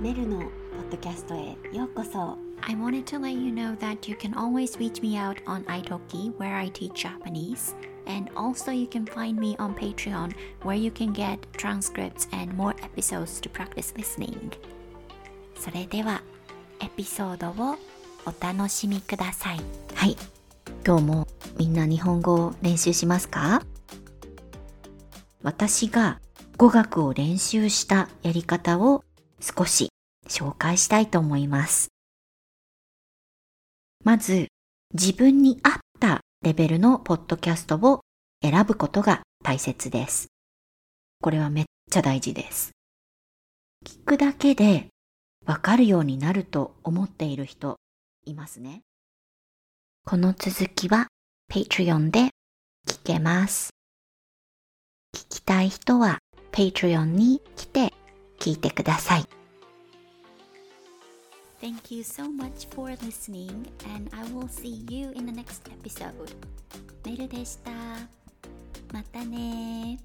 メルのポッドキャストへようこそ I wanted to let you know that you can always reach me out on italki where I teach Japanese and also you can find me on Patreon where you can get transcripts and more episodes to practice listening それではエピソードをお楽しみくださいはい今日もみんな日本語を練習しますか私が語学を練習したやり方を少し紹介したいと思います。まず、自分に合ったレベルのポッドキャストを選ぶことが大切です。これはめっちゃ大事です。聞くだけでわかるようになると思っている人いますね。この続きは Patreon で聞けます。聞きたい人は Patreon に来て聞いてください。Thank you so much for listening and I will see you in the next episode. メルでした。またね